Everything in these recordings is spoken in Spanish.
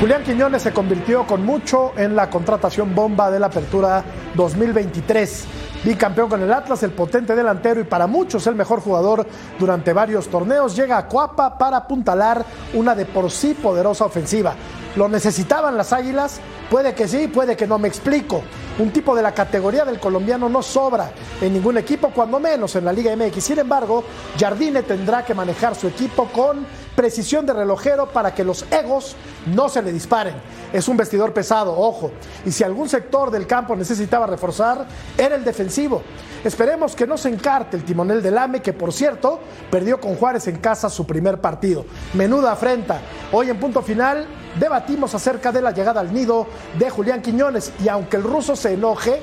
Julián Quiñones se convirtió con mucho en la contratación bomba de la apertura 2023. Bicampeón con el Atlas, el potente delantero y para muchos el mejor jugador durante varios torneos, llega a Coapa para apuntalar una de por sí poderosa ofensiva. ¿Lo necesitaban las Águilas? Puede que sí, puede que no me explico. Un tipo de la categoría del colombiano no sobra en ningún equipo, cuando menos en la Liga MX. Sin embargo, Jardine tendrá que manejar su equipo con precisión de relojero para que los egos no se le disparen. Es un vestidor pesado, ojo. Y si algún sector del campo necesitaba reforzar, era el defensivo. Esperemos que no se encarte el timonel del AME, que por cierto perdió con Juárez en casa su primer partido. Menuda afrenta. Hoy en punto final debatimos acerca de la llegada al nido de Julián Quiñones y aunque el ruso se enoje,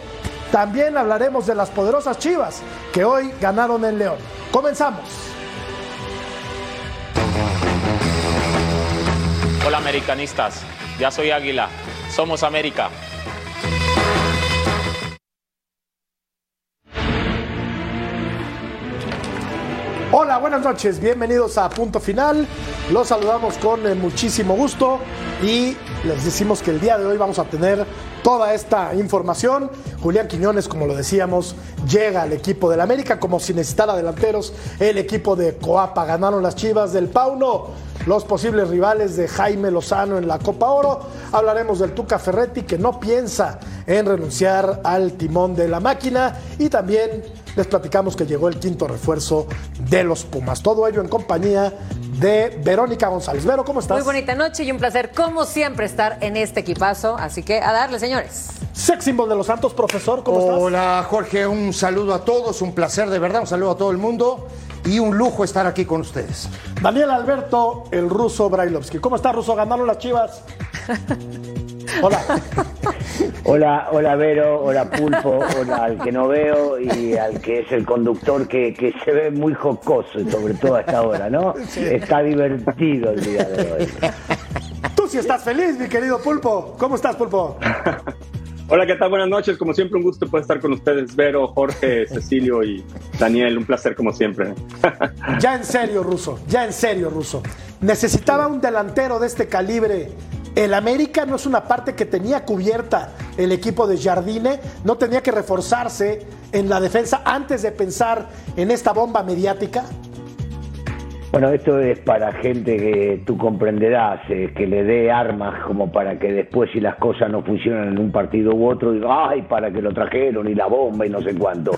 también hablaremos de las poderosas Chivas que hoy ganaron en León. Comenzamos. Hola americanistas, ya soy Águila, somos América. Buenas noches, bienvenidos a Punto Final. Los saludamos con eh, muchísimo gusto y les decimos que el día de hoy vamos a tener toda esta información. Julián Quiñones, como lo decíamos, llega al equipo del América como si necesitara delanteros. El equipo de Coapa ganaron las Chivas del Pauno, los posibles rivales de Jaime Lozano en la Copa Oro. Hablaremos del Tuca Ferretti que no piensa en renunciar al timón de la máquina y también les platicamos que llegó el quinto refuerzo de los Pumas. Todo ello en compañía de Verónica González. Vero, ¿cómo estás? Muy bonita noche y un placer, como siempre, estar en este equipazo. Así que a darle, señores. Sex symbol de los Santos, profesor, ¿cómo estás? Hola, Jorge, un saludo a todos, un placer de verdad, un saludo a todo el mundo y un lujo estar aquí con ustedes. Daniel Alberto, el ruso Brailovsky. ¿Cómo está, ruso? ¿Ganaron las chivas? Hola. Hola, hola Vero, hola Pulpo, hola al que no veo y al que es el conductor que, que se ve muy jocoso, sobre todo a esta hora, ¿no? Está divertido el día de hoy. Tú sí estás feliz, mi querido Pulpo. ¿Cómo estás, Pulpo? Hola, ¿qué tal? Buenas noches. Como siempre, un gusto poder estar con ustedes, Vero, Jorge, Cecilio y Daniel. Un placer, como siempre. Ya en serio, Ruso, ya en serio, Ruso. Necesitaba un delantero de este calibre. El América no es una parte que tenía cubierta el equipo de Jardine, no tenía que reforzarse en la defensa antes de pensar en esta bomba mediática. Bueno, esto es para gente que tú comprenderás, eh, que le dé armas como para que después si las cosas no funcionan en un partido u otro, diga, ay, para que lo trajeron y la bomba y no sé cuánto.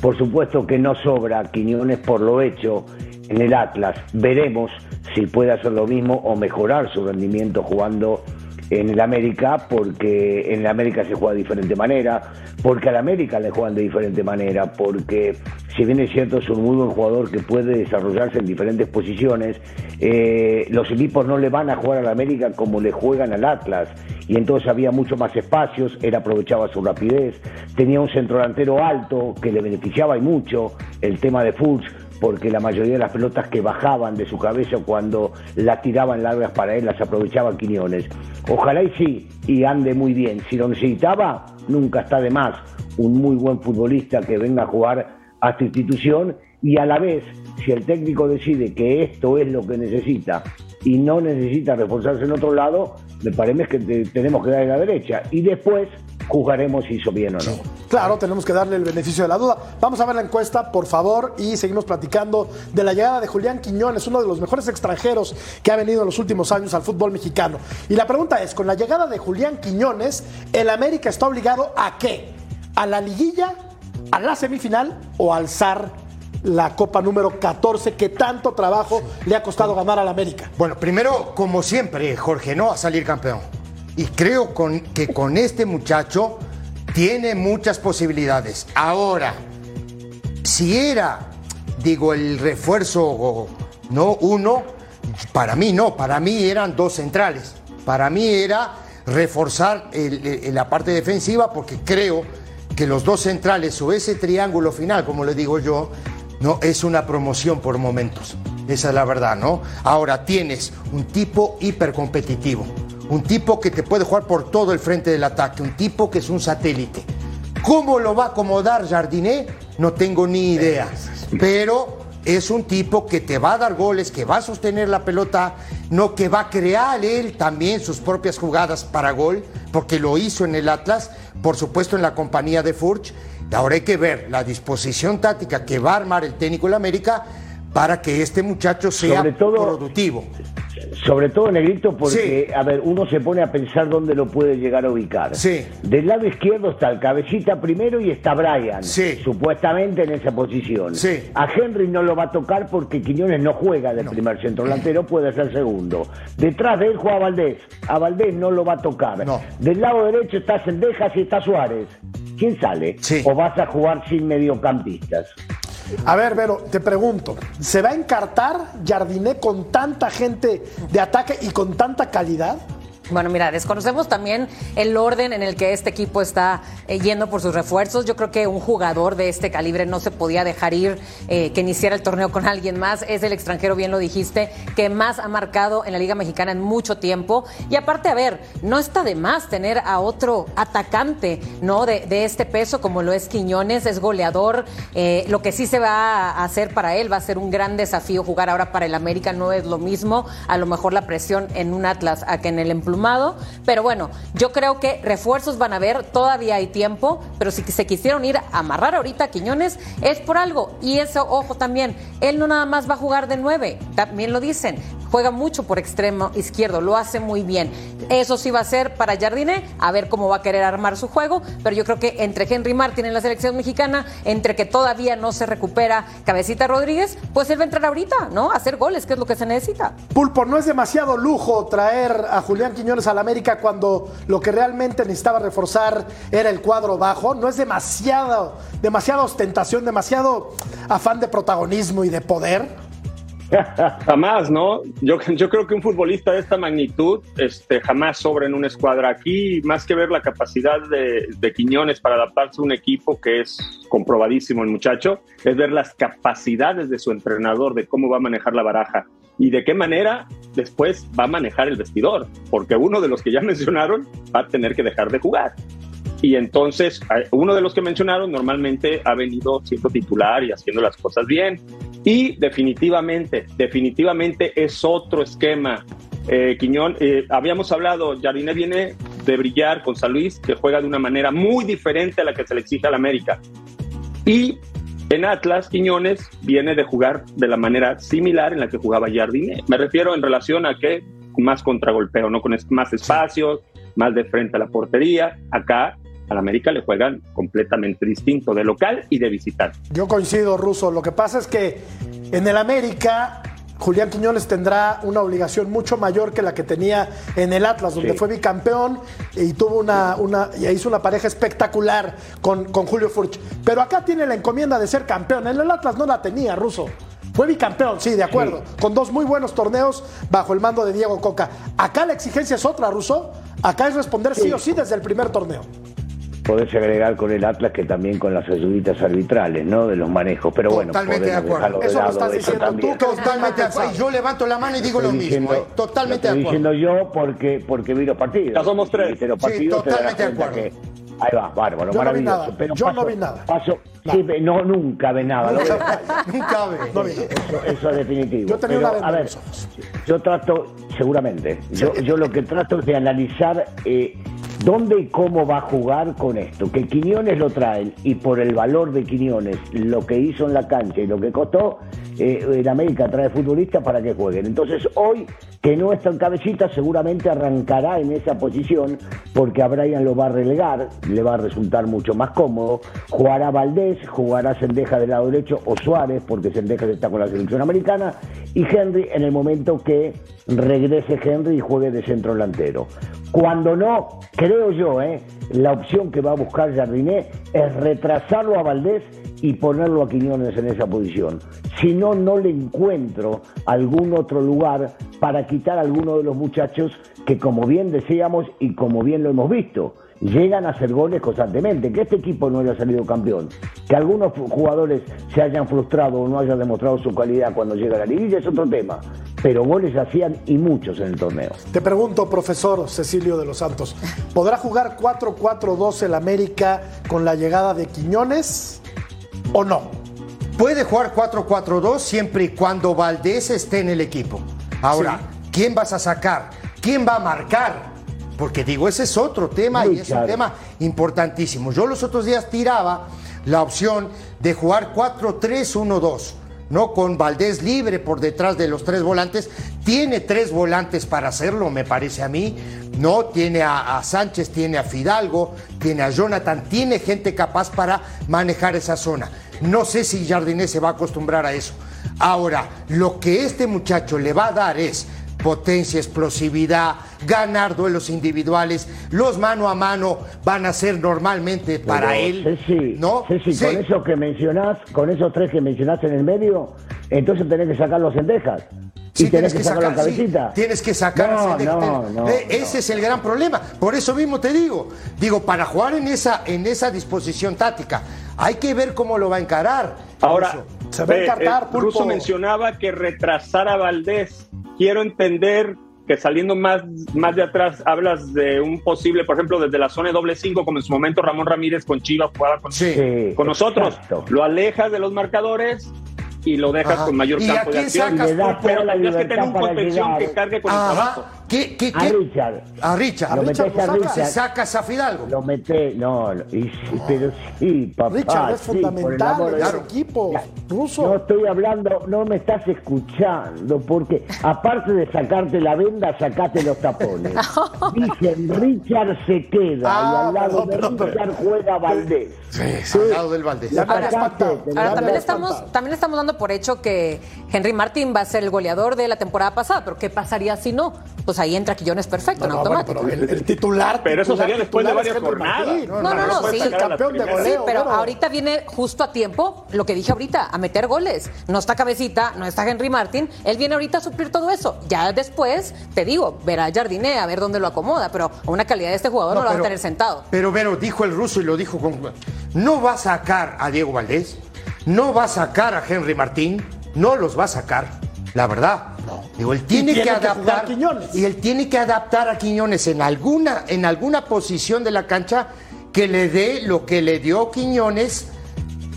Por supuesto que no sobra Quiñones por lo hecho en el Atlas. Veremos si puede hacer lo mismo o mejorar su rendimiento jugando en el América, porque en el América se juega de diferente manera, porque al América le juegan de diferente manera, porque si bien es cierto es un muy buen jugador que puede desarrollarse en diferentes posiciones, eh, los equipos no le van a jugar al América como le juegan al Atlas, y entonces había mucho más espacios, él aprovechaba su rapidez, tenía un centro delantero alto que le beneficiaba y mucho, el tema de Fultz, porque la mayoría de las pelotas que bajaban de su cabeza cuando la tiraban largas para él las aprovechaba Quiñones. Ojalá y sí, y ande muy bien. Si lo necesitaba, nunca está de más un muy buen futbolista que venga a jugar a esta institución y a la vez, si el técnico decide que esto es lo que necesita y no necesita reforzarse en otro lado, me parece que te- tenemos que darle la derecha. Y después juzgaremos si hizo bien o no. Claro, tenemos que darle el beneficio de la duda. Vamos a ver la encuesta, por favor, y seguimos platicando de la llegada de Julián Quiñones, uno de los mejores extranjeros que ha venido en los últimos años al fútbol mexicano. Y la pregunta es, con la llegada de Julián Quiñones, ¿el América está obligado a qué? ¿A la liguilla, a la semifinal o a alzar la copa número 14 que tanto trabajo le ha costado ganar al América? Bueno, primero, como siempre, Jorge, no a salir campeón. Y creo que con este muchacho tiene muchas posibilidades. Ahora, si era, digo, el refuerzo, no uno, para mí no, para mí eran dos centrales. Para mí era reforzar la parte defensiva porque creo que los dos centrales o ese triángulo final, como le digo yo, no es una promoción por momentos. Esa es la verdad, ¿no? Ahora tienes un tipo hipercompetitivo, un tipo que te puede jugar por todo el frente del ataque, un tipo que es un satélite. ¿Cómo lo va a acomodar Jardiné? No tengo ni idea. Pero es un tipo que te va a dar goles, que va a sostener la pelota, no que va a crear él también sus propias jugadas para gol, porque lo hizo en el Atlas, por supuesto en la compañía de Furch. Ahora hay que ver la disposición táctica que va a armar el técnico de la América para que este muchacho sea todo- productivo. Sobre todo, Negrito, porque, Sí. a ver, uno se pone a pensar dónde lo puede llegar a ubicar. Sí. Del lado izquierdo está el cabecita primero y está Brian, Sí. supuestamente en esa posición. Sí. A Henry no lo va a tocar porque Quiñones no juega de primer centro delantero, puede ser segundo. Detrás de él juega Valdés. A Valdés no lo va a tocar. No. Del lado derecho está Sendejas y está Suárez. ¿Quién sale? Sí. ¿O vas a jugar sin mediocampistas? A ver, Vero, te pregunto, ¿se va a encartar Jardiné con tanta gente de ataque y con tanta calidad? Bueno, mira, desconocemos también el orden en el que este equipo está eh, yendo por sus refuerzos. Yo creo que un jugador de este calibre no se podía dejar ir eh, que iniciara el torneo con alguien más. Es el extranjero, bien lo dijiste, que más ha marcado en la Liga Mexicana en mucho tiempo. Y aparte, a ver, no está de más tener a otro atacante, ¿no? De, de este peso, como lo es Quiñones, es goleador. Eh, lo que sí se va a hacer para él va a ser un gran desafío jugar ahora para el América. No es lo mismo, a lo mejor la presión en un Atlas a que en el Pero bueno, yo creo que refuerzos van a haber, todavía hay tiempo, pero si se quisieron ir a amarrar ahorita a Quiñones es por algo. Y eso, ojo también, él no nada más va a jugar de nueve, también lo dicen, juega mucho por extremo izquierdo, lo hace muy bien. Eso sí va a ser para Jardiné, a ver cómo va a querer armar su juego, pero yo creo que entre Henry Martin en la selección mexicana, entre que todavía no se recupera Cabecita Rodríguez, pues él va a entrar ahorita, ¿no? A hacer goles, que es lo que se necesita. Pulpo, no es demasiado lujo traer a Julián Quiñones al América cuando lo que realmente necesitaba reforzar era el cuadro bajo. No es demasiado, demasiada ostentación, demasiado afán de protagonismo y de poder. Jamás, ¿no? Yo, creo que un futbolista de esta magnitud este, jamás sobra en una escuadra. Aquí, más que ver la capacidad de, de Quiñones para adaptarse a un equipo que es comprobadísimo el muchacho, es ver las capacidades de su entrenador, de cómo va a manejar la baraja y de qué manera después va a manejar el vestidor, porque uno de los que ya mencionaron va a tener que dejar de jugar. Y entonces, uno de los que mencionaron normalmente ha venido siendo titular y haciendo las cosas bien. Y definitivamente, definitivamente es otro esquema. Eh, Quiñón, eh, habíamos hablado, Jardine viene de brillar con San Luis, que juega de una manera muy diferente a la que se le exige al América. Y en Atlas, Quiñones viene de jugar de la manera similar en la que jugaba Jardine. Me refiero en relación a que más contragolpeo, ¿no? Con más espacios, más de frente a la portería. Acá al América le juegan completamente distinto, de local y de visitante. Yo coincido, Ruso. Lo que pasa es que en el América, Julián Quiñones tendrá una obligación mucho mayor que la que tenía en el Atlas, donde Sí. fue bicampeón y tuvo una, una y hizo una pareja espectacular con, con Julio Furch. Pero acá tiene la encomienda de ser campeón. En el Atlas no la tenía, Ruso. Fue bicampeón, sí, de acuerdo. Con dos muy buenos torneos bajo el mando de Diego Coca. Acá la exigencia es otra, Ruso. Acá es responder sí, Sí. o sí desde el primer torneo. Podés agregar con el Atlas que también con las ayuditas arbitrales, ¿no? De los manejos. Pero bueno, Totalmente de podemos acuerdo. dejarlo de Eso lo lado, estás diciendo también. tú, que Totalmente de acuerdo. Y yo levanto la mano y digo lo mismo. ¿eh? Totalmente de acuerdo. diciendo yo porque, porque vi los partidos. Ya somos tres. Si los Sí, partidos, darás totalmente de acuerdo. que- Ahí va, bárbaro, Yo no vi maravilloso. nada. Pero Yo paso- no vi nada. Paso, sí, pe- no, nunca ve nada. Nunca ve. No. Eso, eso es definitivo. Yo tenía Pero, una a ver, yo trato, seguramente, yo, yo lo que trato es de analizar eh, dónde y cómo va a jugar con esto. Que Quiñones lo traen y por el valor de Quiñones, lo que hizo en la cancha y lo que costó, eh, en América trae futbolistas para que jueguen. Entonces hoy, que no está en cabecita, seguramente arrancará en esa posición porque a Brian lo va a relegar, le va a resultar mucho más cómodo. Jugará Valdés, jugará Sendeja del lado derecho o Suárez, porque Sendeja está con la selección americana, y Henry en el momento que regrese Henry y juegue de centro delantero. Cuando no, creo yo, ¿eh? la opción que va a buscar Jardiné es retrasarlo a Valdés y ponerlo a Quiñones en esa posición. Si no, no le encuentro algún otro lugar para quitar a alguno de los muchachos que, como bien decíamos y como bien lo hemos visto, llegan a hacer goles constantemente. Que este equipo no haya salido campeón, que algunos jugadores se hayan frustrado o no hayan demostrado su calidad cuando llega a la liguilla es otro tema. Pero goles hacían y muchos en el torneo. Te pregunto, profesor Cecilio de los Santos, ¿podrá jugar 4-4-2 el América con la llegada de Quiñones o no? Puede jugar 4-4-2 siempre y cuando Valdés esté en el equipo. Ahora, ¿quién vas a sacar? ¿Quién va a marcar? Porque digo, ese es otro tema y es un tema importantísimo. Yo los otros días tiraba la opción de jugar 4-3-1-2. ¿no? Con Valdés libre por detrás de los tres volantes. Tiene tres volantes para hacerlo, me parece a mí. ¿no? Tiene a, a, Sánchez, tiene a Fidalgo, tiene a Jonathan, tiene gente capaz para manejar esa zona. No sé si Jardiné se va a acostumbrar a eso. Ahora, lo que este muchacho le va a dar es potencia, explosividad, ganar duelos individuales, los mano a mano van a ser normalmente para Pero, él. Ceci, ¿no? Ceci, Sí. con eso que mencionás, con esos tres que mencionaste en el medio, entonces tenés que sacarlos en dejas. Sí, y tenés que, sacarlo en sí, cabecita. tienes que sacar No, Sendejo. no, no, no. Ese es el gran problema. Por eso mismo te digo, digo, para jugar en esa, en esa disposición táctica, hay que ver cómo lo va a encarar. Ahora. A eh, eh. Russo mencionaba que retrasara a Valdés. Quiero entender que saliendo más, más de atrás hablas de un posible, por ejemplo, desde la zona de doble cinco, como en su momento Ramón Ramírez con Chivas jugaba con, Sí. Sí, con nosotros. exacto. Lo alejas de los marcadores y lo dejas Ajá. con mayor ¿Y a campo de acción. sacas, Pero la que tener un contención que cargue con el trabajo. ¿Qué, qué, A qué? Richard. A Richard. A Richard metés lo a saca. Richard. Sacas a Fidalgo. Lo metés, no, lo- y sí, pero sí, papá. Richard es sí, por el fundamental de ese Dios. equipo. Ruso. No estoy hablando, no me estás escuchando, porque aparte de sacarte la venda, sacaste los tapones. Dicen, Richard se queda Ah, y al lado de Richard juega Valdés. Sí, al lado del Valdés. Ahora- Ahora también estamos, también estamos dando por hecho que Henry Martin va a ser el goleador de la temporada pasada, pero ¿qué pasaría si no? Pues ahí entra Quillones perfecto, en No, bueno, automático. pero el, el titular. Pero eso sería después de varias jornadas. No, no, no, sí. el a campeón de primeras. Sí, goleo. pero bueno. ahorita viene justo a tiempo, lo que dije ahorita, a meter goles. No está Cabecita, no está Henry Martin. Él viene ahorita a suplir todo eso. Ya después, te digo, verá a Jardiné a ver dónde lo acomoda, pero una calidad de este jugador no, lo va a tener sentado. Pero, pero dijo el ruso y lo dijo con. No va a sacar a Diego Valdés, no va a sacar a Henry Martín, no los va a sacar, la verdad. Digo, él tiene, tiene que adaptar. Quiñones. y él tiene que adaptar a Quiñones en alguna, en alguna posición de la cancha que le dé lo que le dio Quiñones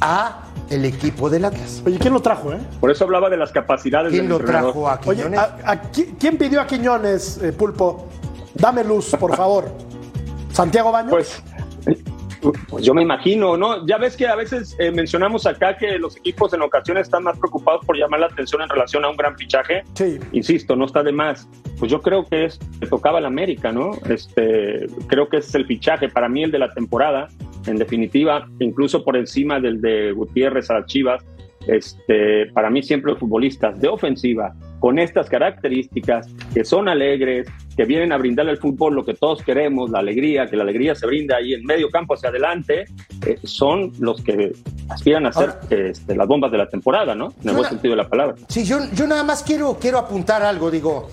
a el equipo del Atlas. Oye, ¿quién lo trajo, eh? Por eso hablaba de las capacidades ¿Quién del lo entrenador. trajo a Oye, Quiñones? ¿a- a qui- ¿quién pidió a Quiñones, eh, Pulpo? Dame luz, por favor. ¿Santiago Baños? Pues, pues yo me imagino, ¿no? Ya ves que a veces eh, mencionamos acá que los equipos en ocasiones están más preocupados por llamar la atención en relación a un gran fichaje. Sí. Insisto, no está de más. Pues yo creo que es le tocaba al América, ¿no? Este, creo que es el fichaje para mí el de la temporada, en definitiva, incluso por encima del de Gutiérrez a las Chivas. Este, para mí siempre los futbolistas de ofensiva con estas características que son alegres, que vienen a brindarle al fútbol lo que todos queremos, la alegría, que la alegría se brinda ahí en medio campo hacia adelante, eh, son los que aspiran a ser Ahora- este, las bombas de la temporada, ¿no? En el buen sentido de la palabra. Sí, yo, yo nada más quiero, quiero apuntar algo, digo.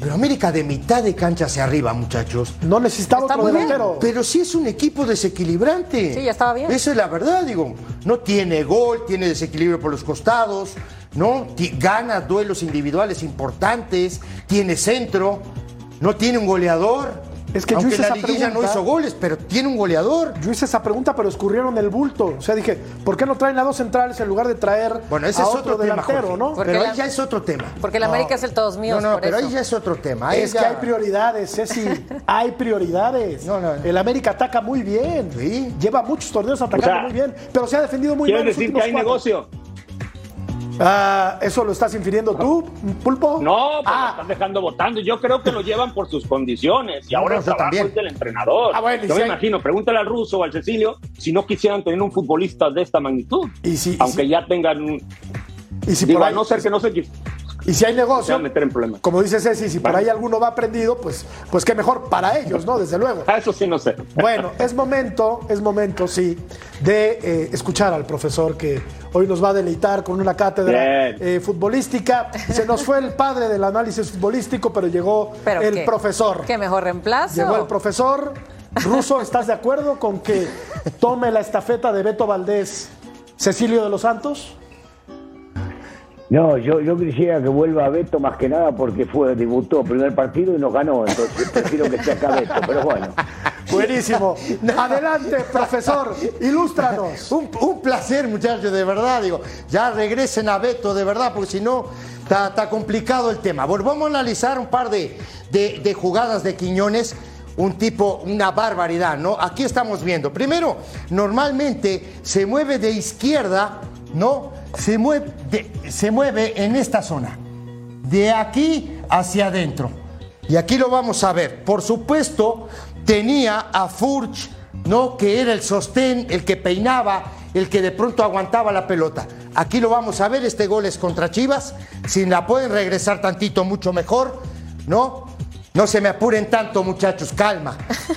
Pero América de mitad de cancha hacia arriba, muchachos. no necesitaba Está otro muy bien. delantero. Pero sí es un equipo desequilibrante. Sí, ya estaba bien. Esa es la verdad, digo. No tiene gol, tiene desequilibrio por los costados, ¿no? Gana duelos individuales importantes, tiene centro, no tiene un goleador. Es que yo Aunque hice la esa liguilla no pregunta. hizo goles, pero tiene un goleador. Yo hice esa pregunta, pero escurrieron el bulto. O sea, dije, ¿por qué no traen a dos centrales en lugar de traer Bueno, ese a es otro, otro tema, delantero, Jorge. no? Porque Pero la- ahí ya es otro tema. Porque el América es el todos míos. No, no, por pero eso. ahí ya es otro tema. Ahí Es que hay prioridades, Ceci. hay prioridades. No, no. El América ataca muy bien. Sí. Lleva muchos torneos atacando O sea, muy bien, pero se ha defendido muy ¿Quiere mal. los decir que últimos hay cuatro. negocio? Ah, ¿Eso lo estás infiriendo tú, Pulpo? No, pues lo Ah, están dejando votando. Yo creo que lo llevan por sus condiciones y ahora No, el trabajo también. es del entrenador. Ah, bueno, yo si me hay- imagino, pregúntale al ruso o al Cecilio si no quisieran tener un futbolista de esta magnitud. Y si- y Aunque si- ya tengan un. y si digo, por a no ser que no se. Y si hay negocio, Se va a meter en problemas. como dice Ceci, si por Vale. ahí alguno va prendido, pues, pues qué mejor para ellos, ¿no? Desde luego. Ah, eso sí no sé. Bueno, es momento, es momento, sí, de eh, escuchar al profesor que hoy nos va a deleitar con una cátedra eh, futbolística. Se nos fue el padre del análisis futbolístico, pero llegó Pero el qué- profesor. ¿Qué mejor reemplazo? Llegó el profesor. Ruso, ¿estás de acuerdo con que tome la estafeta de Beto Valdés Cecilio de los Santos? No, yo, yo quisiera que vuelva Beto más que nada porque fue, debutó primer partido y nos ganó, entonces prefiero que esté acá Beto, pero bueno. Buenísimo. Adelante, profesor, ilústranos. Un, un placer, muchachos, de verdad. Digo, ya regresen a Beto, de verdad, porque si no, está complicado el tema. Bueno, vamos a analizar un par de, de- de jugadas de Quiñones. Un tipo, una barbaridad, ¿no? Aquí estamos viendo. Primero, normalmente se mueve de izquierda, ¿no? Se mueve, de- se mueve en esta zona. De aquí hacia adentro. Y aquí lo vamos a ver. Por supuesto, tenía a Furch, ¿no? Que era el sostén, el que peinaba, el que de pronto aguantaba la pelota. Aquí lo vamos a ver. Este gol es contra Chivas. Si la pueden regresar tantito, mucho mejor, ¿no? No se me apuren tanto, muchachos, calma,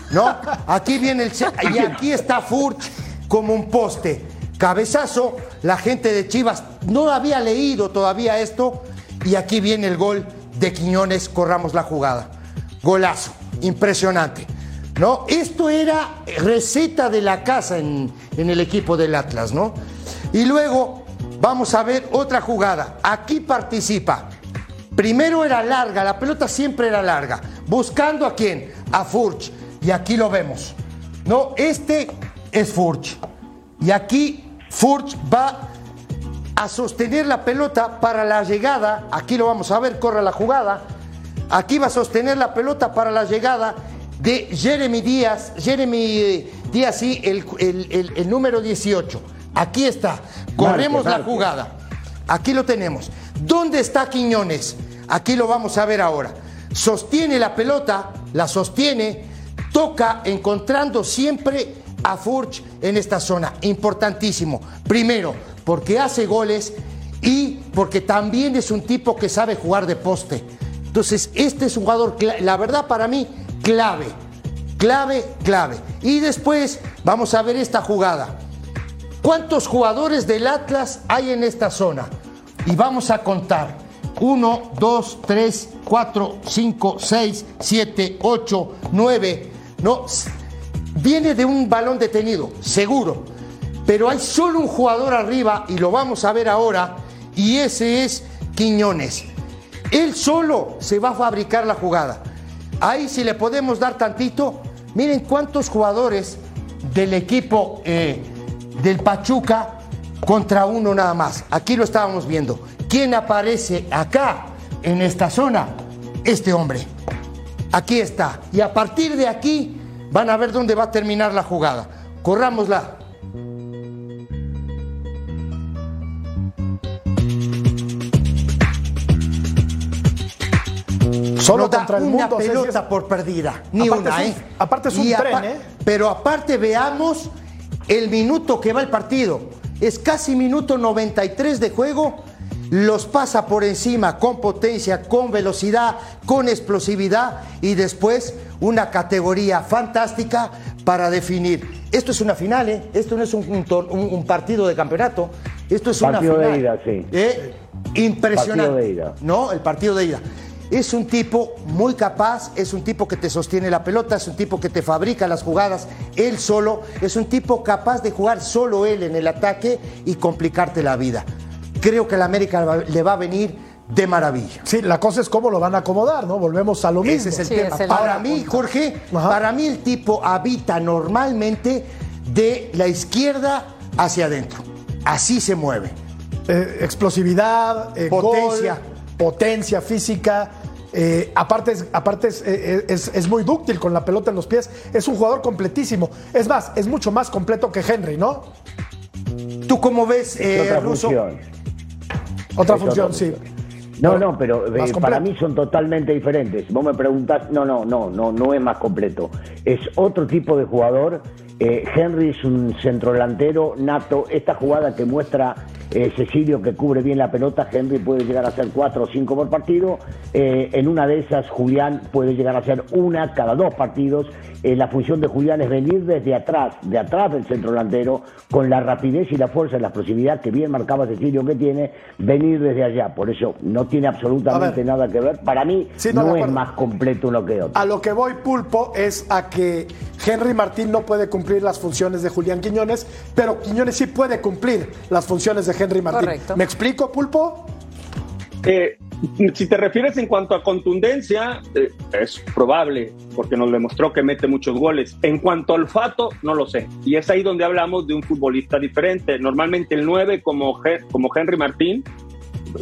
¿no? Aquí viene el. Y aquí está Furch como un poste. Cabezazo, la gente de Chivas no había leído todavía esto. Y aquí viene el gol de Quiñones, corramos la jugada. Golazo, impresionante. ¿No? Esto era receta de la casa en, en el equipo del Atlas, ¿no? Y luego vamos a ver otra jugada. Aquí participa. Primero era larga, la pelota siempre era larga. Buscando a quién? A Furch. Y aquí lo vemos. No, este es Furch. Y aquí Furch va a sostener la pelota para la llegada. Aquí lo vamos a ver, corre la jugada. Aquí va a sostener la pelota para la llegada de Jeremy Díaz. Jeremy eh, Díaz, sí, el, el- el- el número 18. Aquí está. Corremos la jugada. Aquí lo tenemos. ¿Dónde está Quiñones? Aquí lo vamos a ver ahora. Sostiene la pelota, la sostiene, toca encontrando siempre a Furch en esta zona. Importantísimo. Primero, porque hace goles y porque también es un tipo que sabe jugar de poste. Entonces, este es un jugador, la verdad para mí, clave. Clave, clave. Y después vamos a ver esta jugada. ¿Cuántos jugadores del Atlas hay en esta zona? Y vamos a contar. 1, 2, 3, 4, 5, 6, 7, 8, 9. No, viene de un balón detenido, seguro. Pero hay solo un jugador arriba y lo vamos a ver ahora. Y ese es Quiñones. Él solo se va a fabricar la jugada. Ahí si le podemos dar tantito, miren cuántos jugadores del equipo eh, del Pachuca contra uno nada más. Aquí lo estábamos viendo. ¿Quién aparece acá en esta zona? Este hombre. Aquí está. Y a partir de aquí van a ver dónde va a terminar la jugada. Corrámosla. Solo no da contra el una mundo. Pelota es- por perdida, ni Aparte una, es un- ¿eh? aparte es un Y tren, ¿eh? Pero aparte veamos el minuto que va el partido. Es casi minuto 93 de juego. Los pasa por encima con potencia, con velocidad, con explosividad y después una categoría fantástica para definir. Esto es una final, ¿eh? Esto no es un, partido de campeonato. Esto es Partido una de final. ida, sí. ¿Eh? Impresionante. Partido de ida. No, el partido de ida. Es un tipo muy capaz, es un tipo que te sostiene la pelota, es un tipo que te fabrica las jugadas él solo, es un tipo capaz de jugar solo él en el ataque y complicarte la vida. Creo que la América le va a venir de maravilla. Sí, la cosa es cómo lo van a acomodar, ¿no? Volvemos a lo mismo. Ese es el Sí, tema. es el- Para mí, Jorge, Ajá. para mí el tipo habita normalmente de la izquierda hacia adentro. Así se mueve. Eh, explosividad, eh, Potencia. gol, potencia física. eh, aparte es, aparte es, es- es muy dúctil con la pelota en los pies. Es un jugador completísimo. Es más, es mucho más completo que Henry, ¿no? ¿Tú cómo ves, eh, Russo? Otra función, sí. No, no, pero eh, para mí son totalmente diferentes. Vos me preguntás, no, no, no, no, no es más completo. Es otro tipo de jugador. Eh, Henry es un centrodelantero nato. Esta jugada que muestra eh, Cecilio que cubre bien la pelota, Henry puede llegar a ser cuatro o cinco por partido, en una de esas Julián puede llegar a ser una cada dos partidos, eh, la función de Julián es venir desde atrás, de atrás del centro delantero, con la rapidez y la fuerza y la explosividad que bien marcaba Cecilio que tiene, venir desde allá, por eso no tiene absolutamente nada que ver, para mí Sí, no, no es más completo uno que otro. A lo que voy, Pulpo, es a que Henry Martín no puede cumplir las funciones de Julián Quiñones, pero Quiñones sí puede cumplir las funciones de Henry Martín. Correcto. ¿Me explico, Pulpo? Eh, si te refieres en cuanto a contundencia, eh, es probable, porque nos demostró que mete muchos goles. En cuanto al olfato, no lo sé. Y es ahí donde hablamos de un futbolista diferente. Normalmente el 9, como, como Henry Martín,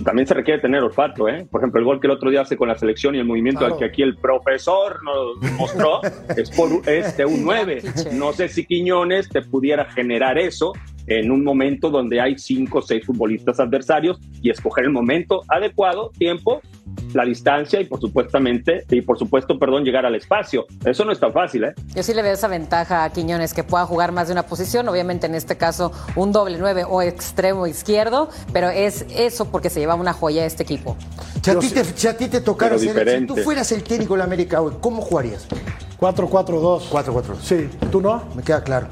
también se requiere tener olfato. ¿eh? Por ejemplo, el gol que el otro día hace con la selección y el movimiento Claro. al que aquí el profesor nos mostró es, por, es de un 9. No sé si Quiñones te pudiera generar eso en un momento donde hay cinco o seis futbolistas adversarios y escoger el momento adecuado, tiempo, la distancia y por supuestamente y por supuesto, perdón, llegar al espacio. Eso no es tan fácil, ¿eh? Yo sí le veo esa ventaja a Quiñones, que pueda jugar más de una posición, obviamente en este caso un doble nueve o extremo izquierdo, pero es eso porque se lleva una joya este equipo. Si a, ti te, si a ti te tocara ser, si tú fueras el técnico de la América hoy, ¿cómo jugarías? 4-4-2. 4-4. Sí, ¿tú no? Me queda claro.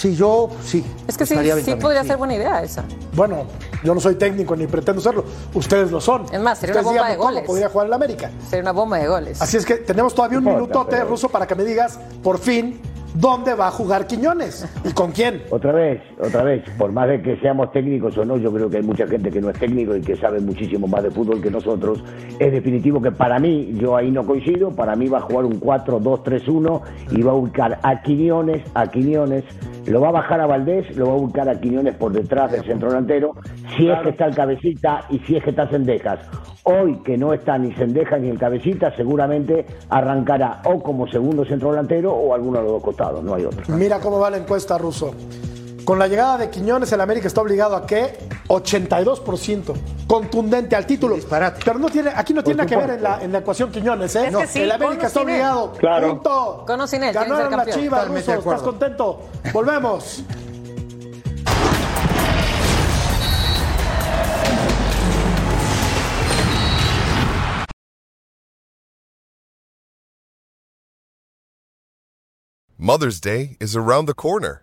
Sí, yo sí. Es que sí, sí podría sí. ser buena idea esa. Bueno, yo no soy técnico ni pretendo serlo. Ustedes lo son. Es más, sería una bomba de goles. podría jugar en la América. Sería una bomba de goles. Así es que tenemos todavía un importa, minutote, pero- Ruso, para que me digas, por fin, dónde va a jugar Quiñones y con quién. Otra vez, otra vez, por más de que seamos técnicos o no, yo creo que hay mucha gente que no es técnico y que sabe muchísimo más de fútbol que nosotros. Es definitivo que para mí, yo ahí no coincido, para mí va a jugar un 4-2-3-1 y va a ubicar a Quiñones, a Quiñones, lo va a bajar a Valdés, lo va a ubicar a Quiñones por detrás del centro delantero, si es que está el cabecita y si es que está Sendejas. Hoy que no está ni Sendejas ni el cabecita, seguramente arrancará o como segundo centro delantero o alguno de los dos costados, no hay otro. Mira cómo va la encuesta, Ruso. Con la llegada de Quiñones, el América está obligado a qué? 82%. Contundente al título. Disparate. Pero no tiene, aquí no tiene nada que ver en la, en la ecuación Quiñones, ¿eh? Es que sí, el América está obligado. Claro. Punto. Con o sin él, que Ganaron la campeón. Chivas, Ruso. ¿Estás contento? Volvemos. Mother's Day is around the corner.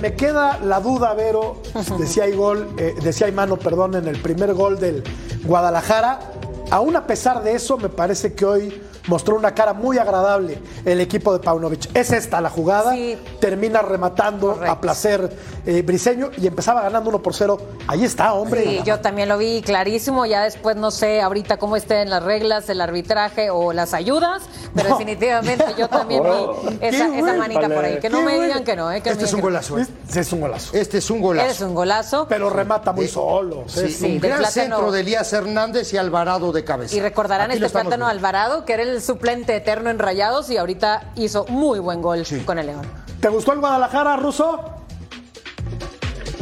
Me queda la duda, Vero, de si hay gol, eh, de si hay mano, perdón, en el primer gol del Guadalajara. Aún a pesar de eso, me parece que hoy mostró una cara muy agradable el equipo de Paunovic. Es esta la jugada. Sí. Termina rematando Correcto. a placer eh, Briseño y empezaba ganando 1 por 0. Ahí está, hombre. Sí, yo también lo vi clarísimo. Ya después no sé ahorita cómo estén las reglas, el arbitraje o las ayudas, pero No. definitivamente yo también Oh. vi esa, manita por ahí. Que no Qué me bueno. digan que no, eh, que Este es un golazo. ¿eh? Este es un golazo. Este es un golazo. Es un golazo. Pero remata muy Eh, solo. Sí, un gran centro de Elías Hernández y Alvarado de cabeza. Y recordarán Aquí este plátano. Alvarado, que era el suplente eterno en Rayados y ahorita hizo muy buen gol con el León. ¿Te gustó el Guadalajara, Ruso?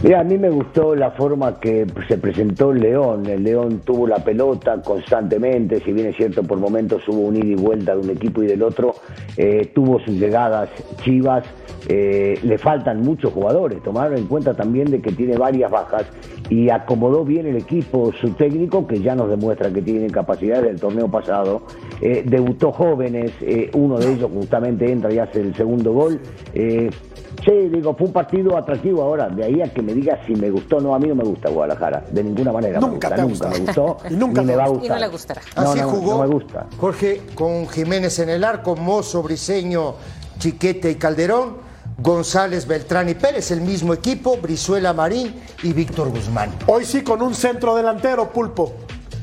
Mira, a mí me gustó la forma que se presentó el León. El León tuvo la pelota constantemente, si bien es cierto, por momentos hubo un ida y vuelta de un equipo y del otro. Eh, tuvo sus llegadas Chivas. eh, le faltan muchos jugadores. Tomaron en cuenta también de que tiene varias bajas y acomodó bien el equipo, su técnico, que ya nos demuestra que tiene capacidades del torneo pasado. Eh, debutó jóvenes, eh, uno de ellos justamente entra y hace el segundo gol. Eh, Sí, digo, fue un partido atractivo ahora. De ahí a que me digas si me gustó o no, a mí no me gusta Guadalajara. De ninguna manera. Nunca me te gusta. Nunca me gustó. Y nunca ni me va a gustar. Y no le gustará. No, Así no, jugó no me gusta. Jorge con Jiménez en el arco, Mozo, Briseño, Chiquete y Calderón, González, Beltrán y Pérez, el mismo equipo, Brizuela Marín y Víctor Guzmán. Hoy sí con un centro delantero, Pulpo,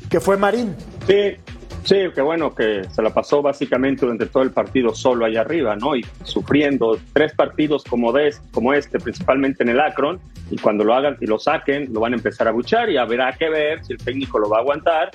que fue Marín. Sí, sí, que bueno, que se la pasó básicamente durante todo el partido solo allá arriba, ¿no? Y sufriendo tres partidos como, de, como este, principalmente en el Akron, y cuando lo hagan y lo saquen, lo van a empezar a buchar y habrá que ver si el técnico lo va a aguantar,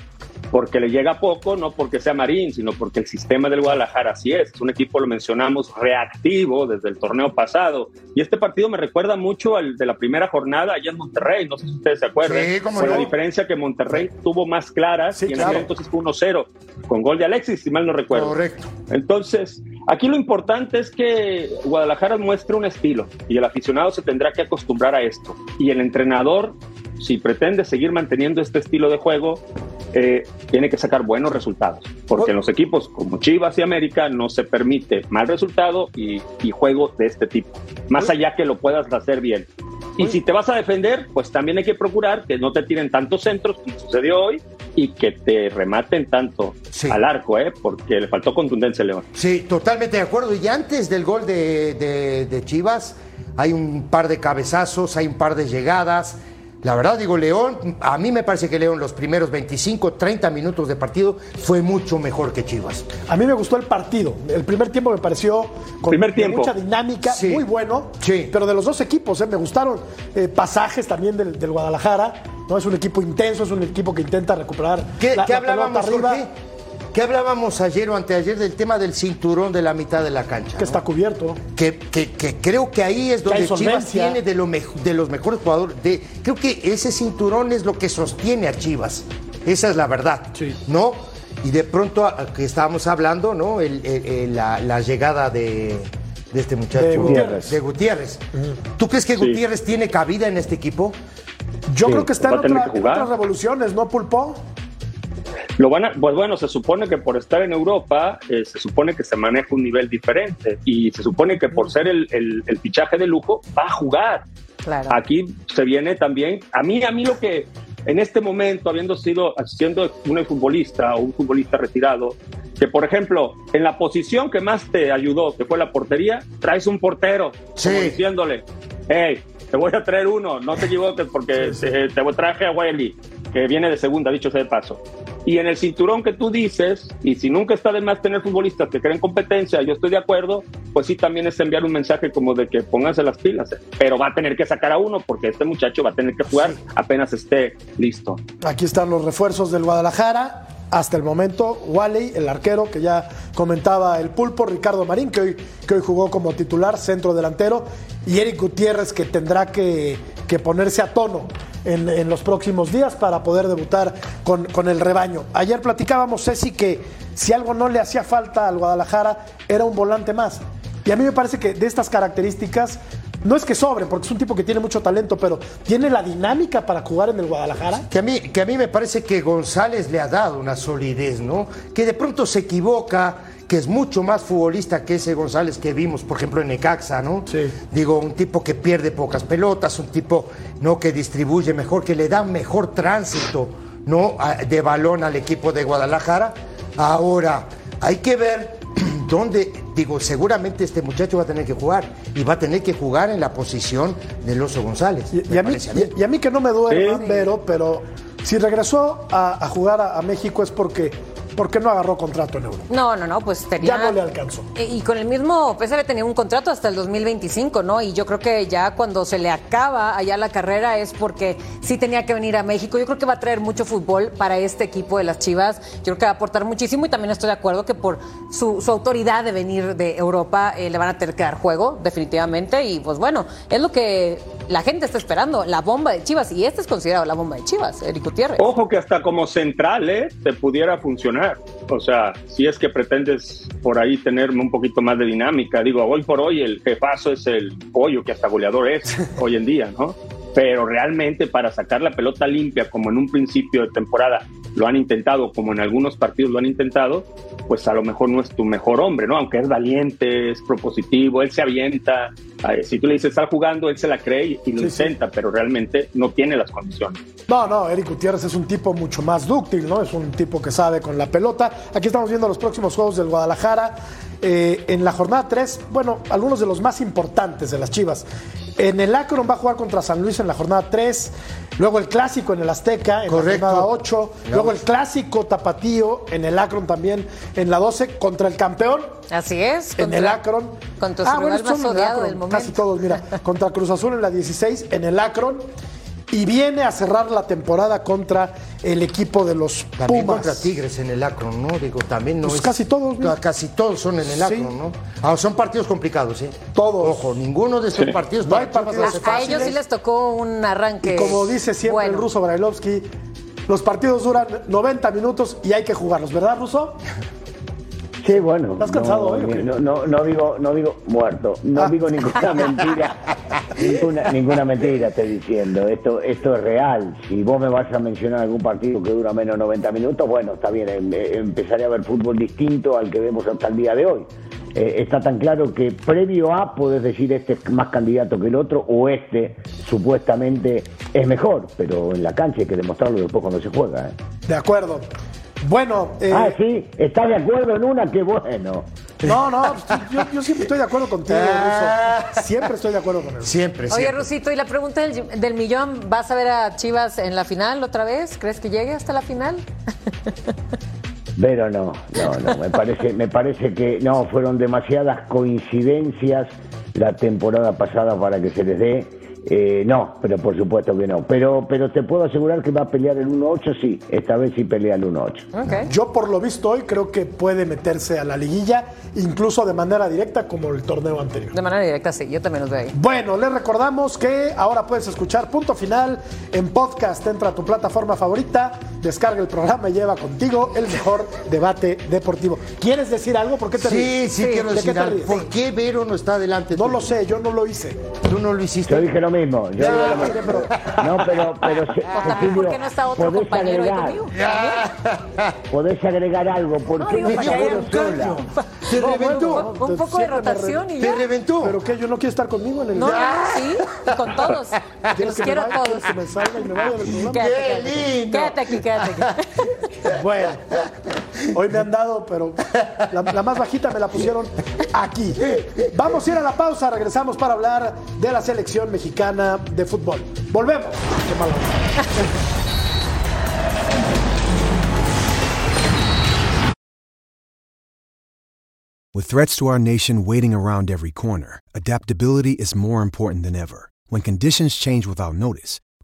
porque le llega poco, no porque sea Marín, sino porque el sistema del Guadalajara así es. Es un equipo, lo mencionamos, reactivo desde el torneo pasado. Y este partido me recuerda mucho al de la primera jornada allá en Monterrey, no sé si ustedes se acuerdan. Sí, cómo Con la no. diferencia que Monterrey tuvo más claras Sí, y en claro. aquel entonces fue 1-0 con gol de Alexis, si mal no recuerdo. Correcto. Entonces, aquí lo importante es que Guadalajara muestre un estilo y el aficionado se tendrá que acostumbrar a esto. Y el entrenador, si pretende seguir manteniendo este estilo de juego, eh, tiene que sacar buenos resultados. Porque en los equipos como Chivas y América no se permite mal resultado y, y juego de este tipo. Más allá que lo puedas hacer bien. Y si te vas a defender, pues también hay que procurar que no te tiren tantos centros como sucedió hoy y que te rematen tanto Sí. al arco, ¿eh? porque le faltó contundencia a León. Sí, totalmente de acuerdo. Y antes del gol de, de- de Chivas, hay un par de cabezazos, hay un par de llegadas. La verdad, digo, León, a mí me parece que León los primeros 25, 30 minutos de partido fue mucho mejor que Chivas. A mí me gustó el partido. El primer tiempo me pareció con Primer tiempo. mucha dinámica, Sí. muy bueno. Sí. Pero de los dos equipos, ¿eh? me gustaron eh, pasajes también del, del Guadalajara. ¿no? Es un equipo intenso, es un equipo que intenta recuperar ¿Qué, la, qué la hablábamos, arriba, Jorge? ¿Qué hablábamos ayer o anteayer del tema del cinturón de la mitad de la cancha? que ¿no? está cubierto. que, que- que creo que ahí es donde Chivas tiene de, lo mej- de los mejores jugadores. De, creo que ese cinturón es lo que sostiene a Chivas. Esa es la verdad. Sí. ¿No? Y de pronto, a- que estábamos hablando, ¿no? El- el- el- la, la llegada de, de este muchacho. De Gutiérrez. De Gutiérrez. ¿Tú crees que Sí. Gutiérrez tiene cabida en este equipo? Yo Sí, creo que está en, otra- que en otras revoluciones, ¿no, Pulpo? Lo van a, pues bueno, se supone que por estar en Europa, eh, se supone que se maneja un nivel diferente y se supone que por ser el, el- el fichaje de lujo va a jugar. Claro. Aquí se viene también, a mí, a mí lo que en este momento, habiendo sido, siendo un futbolista o un futbolista retirado, que por ejemplo, en la posición que más te ayudó, que fue la portería, traes un portero, Sí. como diciéndole, hey, te voy a traer uno, no te equivoques porque te, te traje a Wiley, que viene de segunda, dicho sea de paso. Y en el cinturón que tú dices, y si nunca está de más tener futbolistas que creen competencia, yo estoy de acuerdo, pues sí también es enviar un mensaje como de que pónganse las pilas, pero va a tener que sacar a uno porque este muchacho va a tener que jugar apenas esté listo. Aquí están los refuerzos del Guadalajara. Hasta el momento, Wally, el arquero que ya comentaba el pulpo, Ricardo Marín, que hoy, que hoy jugó como titular, centro delantero, y Eric Gutiérrez, que tendrá que, que ponerse a tono en, los próximos días para poder debutar con, con el rebaño. Ayer platicábamos, Ceci, que si algo no le hacía falta al Guadalajara, era un volante más. Y a mí me parece que de estas características, no es que sobre, porque es un tipo que tiene mucho talento, pero tiene la dinámica para jugar en el Guadalajara. Que a, mí, que a mí me parece que González le ha dado una solidez, ¿no? Que de pronto se equivoca, que es mucho más futbolista que ese González que vimos, por ejemplo, en Necaxa, ¿no? Sí. Digo, un tipo que pierde pocas pelotas, un tipo, ¿no? Que distribuye mejor, que le da mejor tránsito, ¿no? A- de balón al equipo de Guadalajara. Ahora, hay que ver dónde, digo, seguramente este muchacho va a tener que jugar y va a tener que jugar en la posición del Oso González. Y, a mí, parece mí. y- y a mí que no me duele, Sí. Vero, pero si regresó a, a jugar a, a México es porque, porque no agarró contrato en Europa. No, no, no, pues tenía... Ya no le alcanzó. E- Y con el mismo PSV tenía un contrato hasta el 2025, ¿no? Y yo creo que ya cuando se le acaba allá la carrera es porque sí tenía que venir a México. Yo creo que va a traer mucho fútbol para este equipo de las Chivas. Yo creo que va a aportar muchísimo y también estoy de acuerdo que por su, su autoridad de venir de Europa eh, le van a tener que dar juego, definitivamente. Y pues bueno, es lo que la gente está esperando, la bomba de Chivas. Y este es considerado la bomba de Chivas, Eric Gutiérrez. Ojo que hasta como central, ¿eh? Te pudiera funcionar. O sea, si es que pretendes por ahí tener un poquito más de dinámica. Digo, hoy por hoy el jefazo es el pollo, que hasta goleador es hoy en día, ¿no? Pero realmente para sacar la pelota limpia, como en un principio de temporada lo han intentado, como en algunos partidos lo han intentado, pues a lo mejor no es tu mejor hombre, ¿no? Aunque es valiente, es propositivo, él se avienta. Si tú le dices, está jugando, él se la cree y lo intenta, pero realmente no tiene las condiciones. No, no, Eric Gutiérrez es un tipo mucho más dúctil, ¿no? Es un tipo que sabe con la pelota. Aquí estamos viendo los próximos juegos del Guadalajara. Eh, en la jornada 3, bueno, algunos de los más importantes de las Chivas. En el Akron va a jugar contra San Luis en la jornada 3, luego el clásico en el Azteca en la jornada 8, luego el clásico tapatío en el Akron también en la 12 contra el campeón. Así es. En el Akron. Contra ah, bueno, más odiado del momento. Casi todos, mira. contra Cruz Azul en la 16, en el Akron y viene a cerrar la temporada contra el equipo de los también contra Tigres en el Akron, ¿no? Digo, también no pues casi todos, casi todos son en el Akron, ¿no? Ah, son partidos complicados, ¿eh? Todos. Ojo, ninguno de esos partidos no hay partidos A ellos sí les tocó un arranque. como dice siempre el ruso Brailovsky, los partidos duran 90 minutos y hay que jugarlos, ¿verdad, Ruso? Sí, bueno. ¿Estás cansado no, No, no, no, digo, no digo muerto, no ah. digo ninguna mentira. ninguna, ninguna mentira estoy diciendo. Esto, esto es real. Si vos me vas a mencionar algún partido que dura menos de 90 minutos, bueno, está bien, em, eh, empezaré a ver fútbol distinto al que vemos hasta el día de hoy. Eh, está tan claro que previo a podés decir este es más candidato que el otro o este supuestamente es mejor, pero en la cancha hay que demostrarlo después cuando se juega. ¿eh? De acuerdo. Bueno. Eh, ah, sí, está de acuerdo en una, qué bueno. No, no, yo, siempre estoy de acuerdo contigo, Ruso. Siempre estoy de acuerdo con él. Siempre, Oye, Rusito, y la pregunta del, millón, ¿vas a ver a Chivas en la final otra vez? ¿Crees que llegue hasta la final? Pero no, no, no, me parece, me parece que no, fueron demasiadas coincidencias la temporada pasada para que se les dé eh, no, pero por supuesto que no. Pero, pero te puedo asegurar que va a pelear el 1-8, sí. Esta vez sí pelea el 1-8. Yo por lo visto hoy creo que puede meterse a la liguilla, incluso de manera directa como el torneo anterior. De manera directa, sí. Yo también los veo ahí. Bueno, les recordamos que ahora puedes escuchar Punto Final en podcast. Entra a tu plataforma favorita, descarga el programa y lleva contigo el mejor debate deportivo. ¿Quieres decir algo? ¿Por qué te Sí, sí, quiero decir algo. ¿Por qué Vero no está adelante? No lo sé, yo no lo hice. Tú no lo hiciste. Yo dije mismo. Yo no, pero, pero ¿Por qué no está otro compañero agregar, ahí conmigo? Podés agregar algo, porque no, me sola. Se reventó. Un poco de rotación y ya. Te reventó. ¿Pero qué? ¿Yo no quiero estar conmigo en el No, sí, con todos. Los quiero a todos. Que me salga y me vaya del programa. ¡Qué lindo! Quédate aquí, quédate aquí. Bueno, hoy me han dado, pero la, más bajita me la pusieron aquí. Vamos a ir a la pausa, regresamos para hablar de la selección mexicana de fútbol. Volvemos. Qué malo. With threats to our nation waiting around every corner, adaptability is more important than ever. When conditions change without notice,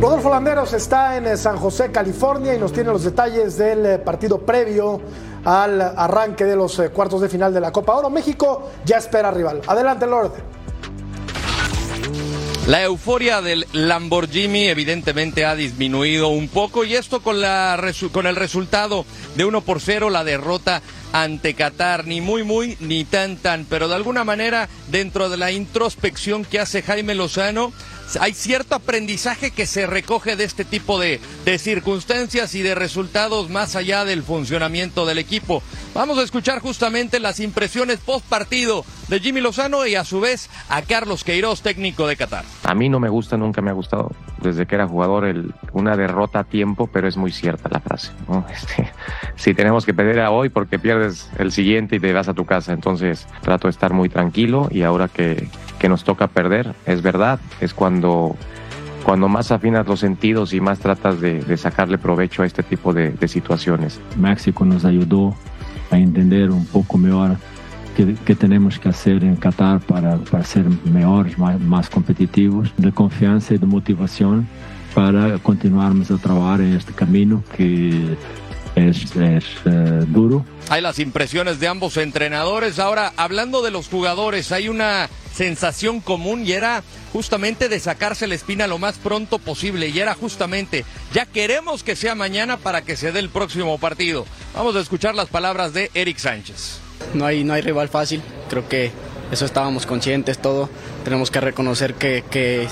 Rodolfo Landeros está en San José, California, y nos tiene los detalles del eh, partido previo al arranque de los eh, cuartos de final de la Copa Oro. México ya espera rival. Adelante, Lord. La euforia del Lamborghini evidentemente ha disminuido un poco y esto con el resultado de 1 por 0, la derrota ante Qatar, ni muy muy ni tan tan, pero de alguna manera dentro de la introspección que hace Jaime Lozano, hay cierto aprendizaje que se recoge de este tipo de, de, circunstancias y de resultados más allá del funcionamiento del equipo. Vamos a escuchar justamente las impresiones post partido de Jimmy Lozano y a su vez a Carlos Queiroz, técnico de Qatar. A mí no me gusta, nunca me ha gustado desde que era jugador el, una derrota a tiempo, pero es muy cierta la frase. Este, si tenemos que perder a hoy porque pierdes el siguiente y te vas a tu casa, entonces trato de estar muy tranquilo y ahora que, que nos toca perder, es verdad, es cuando cuando más afinas los sentidos y más tratas de, de sacarle provecho a este tipo de, de, situaciones. México nos ayudó a entender un poco mejor qué, qué tenemos que hacer en Qatar para, para ser mejores, más, más, competitivos, de confianza y de motivación para continuarmos a trabajar en este camino que es, es eh, duro. Hay las impresiones de ambos entrenadores. Ahora, hablando de los jugadores, hay una sensación común y era justamente de sacarse la espina lo más pronto posible y era justamente, ya queremos que sea mañana para que se dé el próximo partido. Vamos a escuchar las palabras de Eric Sánchez. No hay, no hay rival fácil, creo que eso estábamos conscientes todo, tenemos que reconocer que, que,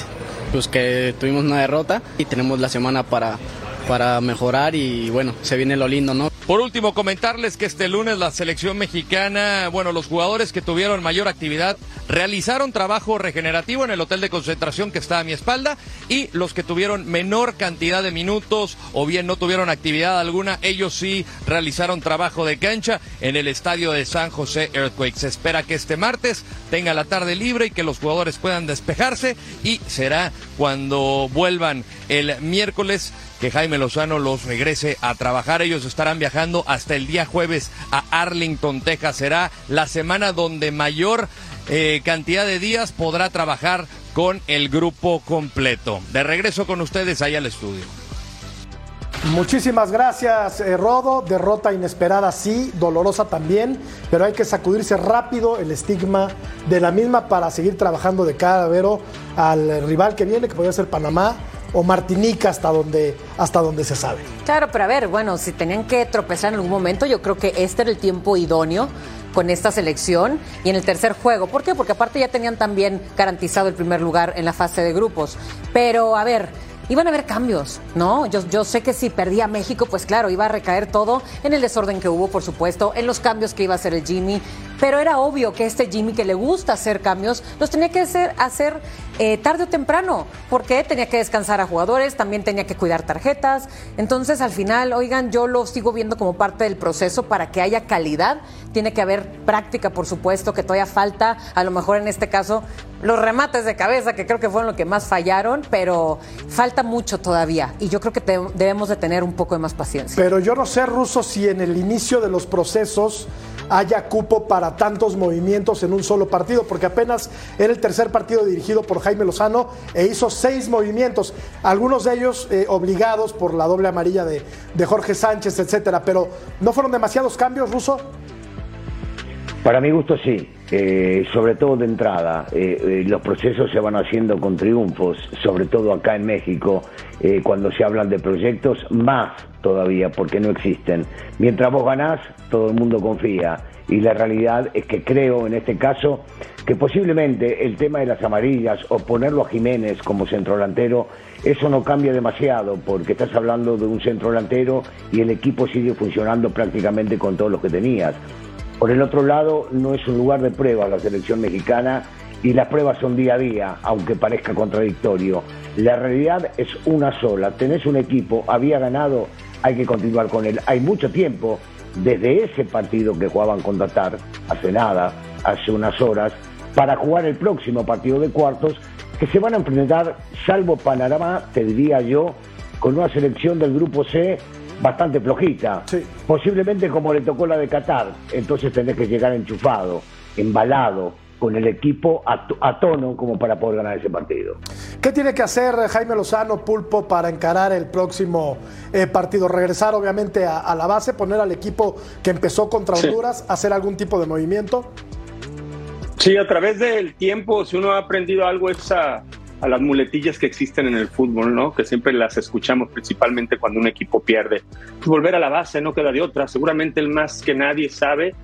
pues que tuvimos una derrota y tenemos la semana para, para mejorar y bueno, se viene lo lindo, ¿no? Por último, comentarles que este lunes la selección mexicana, bueno, los jugadores que tuvieron mayor actividad realizaron trabajo regenerativo en el hotel de concentración que está a mi espalda y los que tuvieron menor cantidad de minutos o bien no tuvieron actividad alguna, ellos sí realizaron trabajo de cancha en el estadio de San José Earthquake. Se espera que este martes tenga la tarde libre y que los jugadores puedan despejarse y será cuando vuelvan el miércoles que Jaime Lozano los regrese a trabajar. Ellos estarán viajando hasta el día jueves a Arlington, Texas. Será la semana donde mayor eh, cantidad de días podrá trabajar con el grupo completo. De regreso con ustedes ahí al estudio. Muchísimas gracias, eh, Rodo. Derrota inesperada, sí, dolorosa también, pero hay que sacudirse rápido el estigma de la misma para seguir trabajando de cara a al rival que viene, que podría ser Panamá o Martinica hasta donde, hasta se sabe. Claro, pero a ver, bueno, si tenían que tropezar en algún momento, yo creo que este era el tiempo idóneo con esta selección y en el tercer juego. ¿Por qué? Porque aparte ya tenían también garantizado el primer lugar en la fase de grupos. Pero a ver, iban a haber cambios, ¿no? Yo, yo sé que si perdía México, pues claro, iba a recaer todo en el desorden que hubo, por supuesto, en los cambios que iba a hacer el Jimmy, pero era obvio que este Jimmy que le gusta hacer cambios, los tenía que hacer, eh, tarde o temprano, porque tenía que descansar a jugadores, también tenía que cuidar tarjetas, entonces al final, oigan, yo lo sigo viendo como parte del proceso para que haya calidad, tiene que haber práctica, por supuesto, que todavía falta, a lo mejor en este caso, los remates de cabeza, que creo que fueron lo que más fallaron, pero falta mucho todavía y yo creo que debemos de tener un poco de más paciencia. Pero yo no sé, Ruso, si en el inicio de los procesos haya cupo para tantos movimientos en un solo partido, porque apenas era el tercer partido dirigido por Jaime Lozano e hizo seis movimientos, algunos de ellos eh, obligados por la doble amarilla de, de Jorge Sánchez, etcétera. Pero ¿no fueron demasiados cambios, Ruso? Para mi gusto sí, Eh, sobre todo de entrada. Eh, eh, los procesos se van haciendo con triunfos, sobre todo acá en México, eh, cuando se hablan de proyectos, más todavía porque no existen. Mientras vos ganás, todo el mundo confía. Y la realidad es que creo en este caso que posiblemente el tema de las amarillas o ponerlo a Jiménez como centro delantero, eso no cambia demasiado porque estás hablando de un centro delantero y el equipo sigue funcionando prácticamente con todos los que tenías. Por el otro lado, no es un lugar de prueba la selección mexicana y las pruebas son día a día, aunque parezca contradictorio. La realidad es una sola. Tenés un equipo, había ganado, hay que continuar con él. Hay mucho tiempo desde ese partido que jugaban contra TAR, hace nada, hace unas horas, para jugar el próximo partido de cuartos, que se van a enfrentar, salvo Panamá, te diría yo, con una selección del grupo C bastante flojita. Posiblemente como le tocó la de Qatar. Entonces tenés que llegar enchufado, embalado, con el equipo a, to- a tono como para poder ganar ese partido. ¿Qué tiene que hacer Jaime Lozano Pulpo para encarar el próximo eh, partido? Regresar obviamente a, a la base, poner al equipo que empezó contra Sí. Honduras, hacer algún tipo de movimiento. Sí, a través del tiempo, si uno ha aprendido algo es a, a las muletillas que existen en el fútbol, ¿no? Que siempre las escuchamos principalmente cuando un equipo pierde. Pues volver a la base, no queda de otra. Seguramente el más que nadie sabe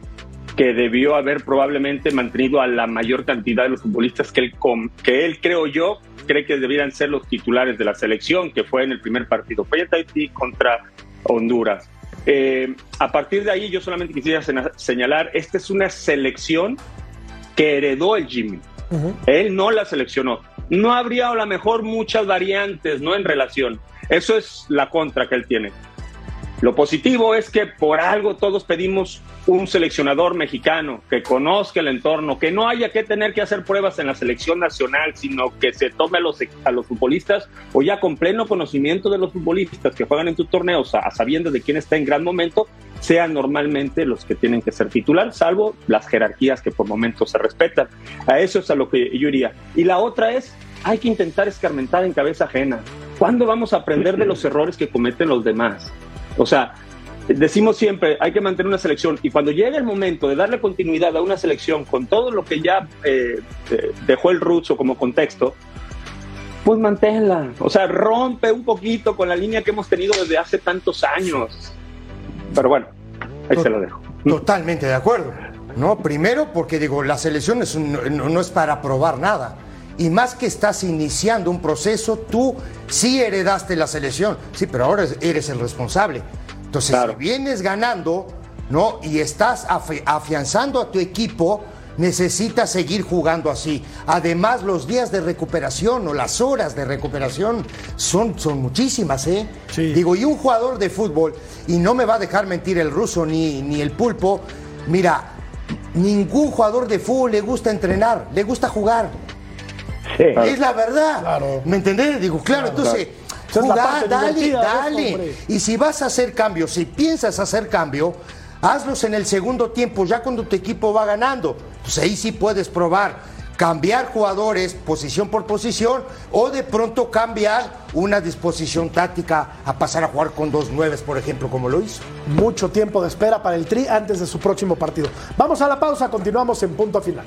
que debió haber probablemente mantenido a la mayor cantidad de los futbolistas que él, que él creo yo, cree que debieran ser los titulares de la selección, que fue en el primer partido. Fue en Tahití contra Honduras. Eh, a partir de ahí yo solamente quisiera señalar, esta es una selección que heredó el Jimmy. Él no la seleccionó. No habría a lo mejor muchas variantes, ¿no? En relación. Eso es la contra que él tiene. Lo positivo es que por algo todos pedimos un seleccionador mexicano que conozca el entorno, que no haya que tener que hacer pruebas en la selección nacional, sino que se tome a los, a los futbolistas o ya con pleno conocimiento de los futbolistas que juegan en tus torneos, a, a sabiendo de quién está en gran momento, sean normalmente los que tienen que ser titular, salvo las jerarquías que por momentos se respetan. A eso es a lo que yo iría. Y la otra es, hay que intentar escarmentar en cabeza ajena. ¿cuándo vamos a aprender de los errores que cometen los demás? O sea, decimos siempre, hay que mantener una selección y cuando llegue el momento de darle continuidad a una selección con todo lo que ya eh, eh, dejó el Russo como contexto, pues manténla. O sea, rompe un poquito con la línea que hemos tenido desde hace tantos años. Pero bueno, ahí se lo dejo. Totalmente de acuerdo. No, primero porque digo, la selección es un- no, no es para probar nada. Y más que estás iniciando un proceso, tú sí heredaste la selección. Sí, pero ahora eres el responsable. Entonces, si vienes ganando, ¿no? Y estás afi- afianzando a tu equipo, necesitas seguir jugando así. Además, los días de recuperación o las horas de recuperación son, son muchísimas, ¿eh? Digo, y un jugador de fútbol, y no me va a dejar mentir el ruso ni, ni el pulpo, mira, ningún jugador de fútbol le gusta entrenar, le gusta jugar. Es la verdad. ¿Me entendés? Digo, claro, entonces, Esa es la jugar, parte dale, dale. y si vas a hacer cambios, si piensas hacer cambio, hazlos en el segundo tiempo, ya cuando tu equipo va ganando. Pues ahí sí puedes probar cambiar jugadores posición por posición o de pronto cambiar una disposición táctica a pasar a jugar con dos nueves, por ejemplo, como lo hizo. Mucho tiempo de espera para el Tri antes de su próximo partido. Vamos a la pausa, continuamos en punto final.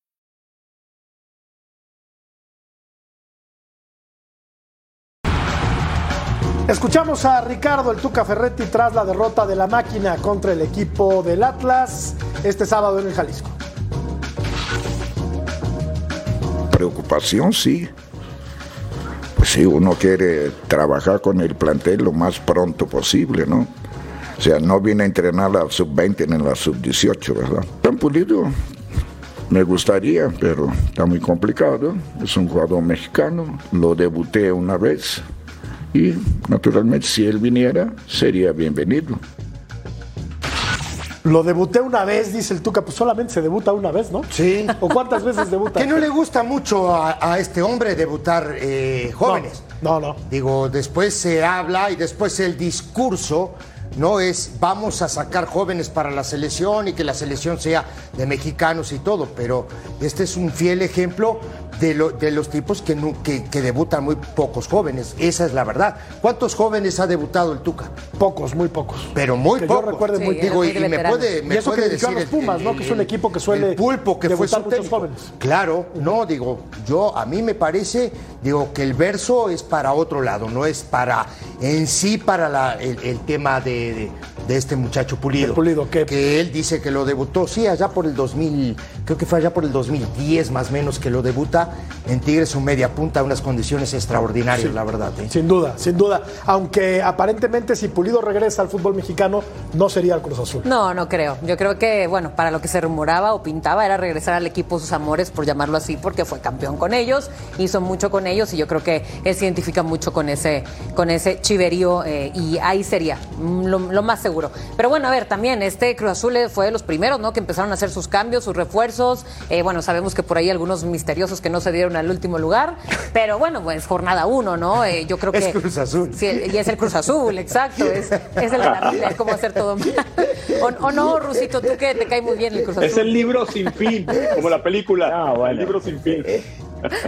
Escuchamos a Ricardo el Tuca Ferretti tras la derrota de la máquina contra el equipo del Atlas este sábado en el Jalisco. Preocupación, sí. Pues sí, uno quiere trabajar con el plantel lo más pronto posible, ¿no? O sea, no viene a entrenar la sub-20 ni la sub-18, ¿verdad? Tan pulido, me gustaría, pero está muy complicado. Es un jugador mexicano, lo debuté una vez y naturalmente si él viniera sería bienvenido. Lo debuté una vez, dice el Tuca, pues solamente se debuta una vez, ¿no? Sí. ¿O cuántas veces debuta? Que no le gusta mucho a, a este hombre debutar eh, jóvenes. No, no. Digo, después se habla y después el discurso no es vamos a sacar jóvenes para la selección y que la selección sea de mexicanos y todo, pero este es un fiel ejemplo de, lo- de los tipos que, que, que debutan muy pocos jóvenes. Esa es la verdad. ¿Cuántos jóvenes ha debutado el Tuca? Pocos, muy pocos. Pero muy Que yo pocos. recuerde muy- Digo, y, y me puede, me Y eso que puede a decir los Pumas, ¿no? Que es un equipo que suele el pulpo que fue su muchos jóvenes. Claro, no, digo, yo a mí me parece, digo, que el verso es para otro lado, no es para, en sí, para la- el, el tema de, de- de este muchacho Pulido. Pulido, Que él dice que lo debutó, sí, allá por el 2000, creo que fue allá por el 2010 más o menos que lo debuta en Tigres, su media punta, unas condiciones extraordinarias, Sí. la verdad. ¿eh? Sin duda, sin duda. Aunque aparentemente si Pulido regresa al fútbol mexicano, no sería el Cruz Azul. No, no creo. Yo creo que, bueno, para lo que se rumoraba o pintaba era regresar al equipo sus amores, por llamarlo así, porque fue campeón con ellos, hizo mucho con ellos y yo creo que él se identifica mucho con ese, con ese chiverío eh, y ahí sería mm, lo, lo más seguro. Pero bueno, a ver, también este Cruz Azul eh, fue de los primeros, ¿no? Que empezaron a hacer sus cambios, sus refuerzos. Eh, bueno, sabemos que por ahí algunos misteriosos que no se dieron al último lugar, pero bueno, pues jornada uno, ¿no? Eh, yo creo Es que... Cruz Azul. Sí, y es el Cruz Azul, exacto. Es, es el de la vida, es como hacer todo mal. O, o no, Rusito, tú que te cae muy bien el Cruz Azul. Es el libro sin fin, como la película. Ah, bueno. El libro sin fin.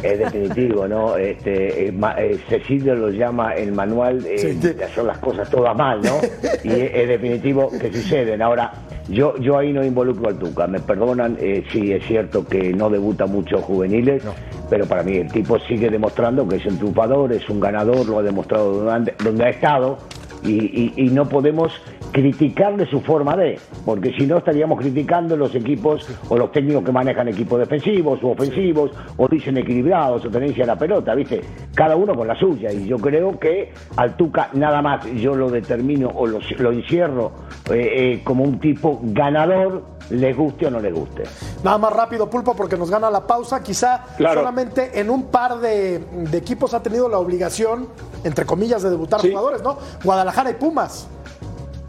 Es definitivo, ¿no? Este, eh, eh, Cecilio lo llama el manual eh, de hacer las cosas todas mal, ¿no? Y es, es definitivo que suceden. Ahora, yo, yo ahí no involucro al Tuca, me perdonan, eh, sí es cierto que no debuta muchos juveniles, pero para mí el tipo sigue demostrando que es un triunfador, es un ganador, lo ha demostrado donde, donde ha estado y, y- y no podemos criticarle su forma de, porque si no estaríamos criticando los equipos o los técnicos que manejan equipos defensivos o ofensivos o dicen equilibrados o tenencia a la pelota, ¿viste? Cada uno con la suya y yo creo que al Tuca nada más yo lo determino o lo, lo encierro eh, eh, como un tipo ganador, les guste o no les guste. Nada más rápido, Pulpo, porque nos gana la pausa. Quizá Claro. solamente en un par de, de equipos ha tenido la obligación, entre comillas, de debutar Sí. jugadores, ¿no? Guadalajara y Pumas.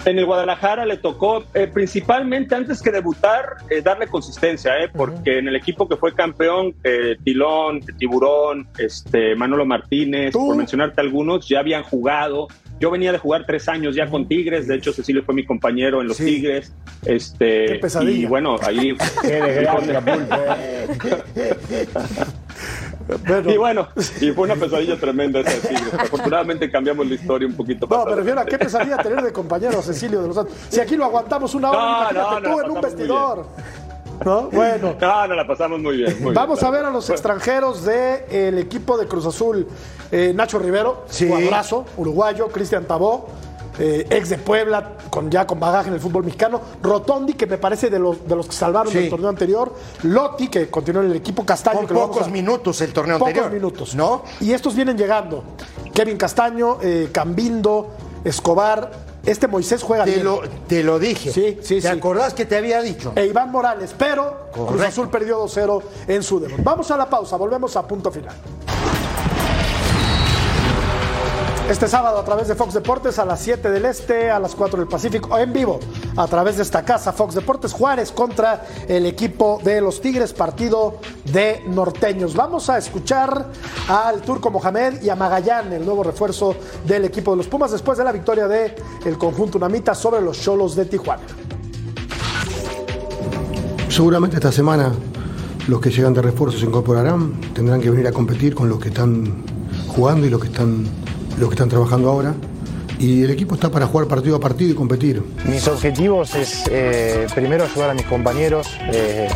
En el Guadalajara le tocó eh, principalmente antes que debutar eh, darle consistencia, eh, porque en el equipo que fue campeón, eh, Tilón, Tiburón, este, Manolo Martínez, por mencionarte algunos, ya habían jugado. Yo venía de jugar tres años ya con Tigres, de hecho Cecilio fue mi compañero en los Tigres. Este, Qué pesadilla. y bueno, ahí... Y bueno, y fue una pesadilla tremenda esa de Tigres. Afortunadamente cambiamos la historia un poquito. No, más me refiero a qué pesadilla tener de compañero a Cecilio de los Santos. Si aquí lo aguantamos una hora, No, imagínate no, no, tú en un vestidor. ¿No? Bueno. No, no, la pasamos muy bien. muy Vamos bien, a ver a los extranjeros del equipo de Cruz Azul. Eh, Nacho Rivero, jugadorazo, uruguayo, Cristian Tabó, eh, ex de Puebla, con, ya con bagaje en el fútbol mexicano. Rotondi, que me parece de los, de los que salvaron Sí. del torneo anterior. Lotti, que continuó en el equipo Castaño. Con que pocos a- minutos el torneo Pocos anterior. minutos. ¿No? Y estos vienen llegando. Kevin Castaño, eh, Cambindo, Escobar. Este Moisés juega Te bien. lo, te lo dije. Sí, sí, ¿Te sí. acordás que te había dicho? E Iván Morales, pero Cruz. Azul perdió 2-0 en su debut. Vamos a la pausa, volvemos a punto final. Este sábado a través de Fox Deportes a las 7 del Este, a las 4 del Pacífico, en vivo a través de esta casa Fox Deportes Juárez contra el equipo de los Tigres, partido de norteños. Vamos a escuchar al Turco Mohamed y a Magallán, el nuevo refuerzo del equipo de los Pumas después de la victoria del el conjunto Unamita sobre los Cholos de Tijuana. Seguramente esta semana los que llegan de refuerzo se incorporarán, tendrán que venir a competir con los que están jugando y los que están, los que están trabajando ahora. Y el equipo está para jugar partido a partido y competir. Mis objetivos es eh, primero ayudar a mis compañeros eh,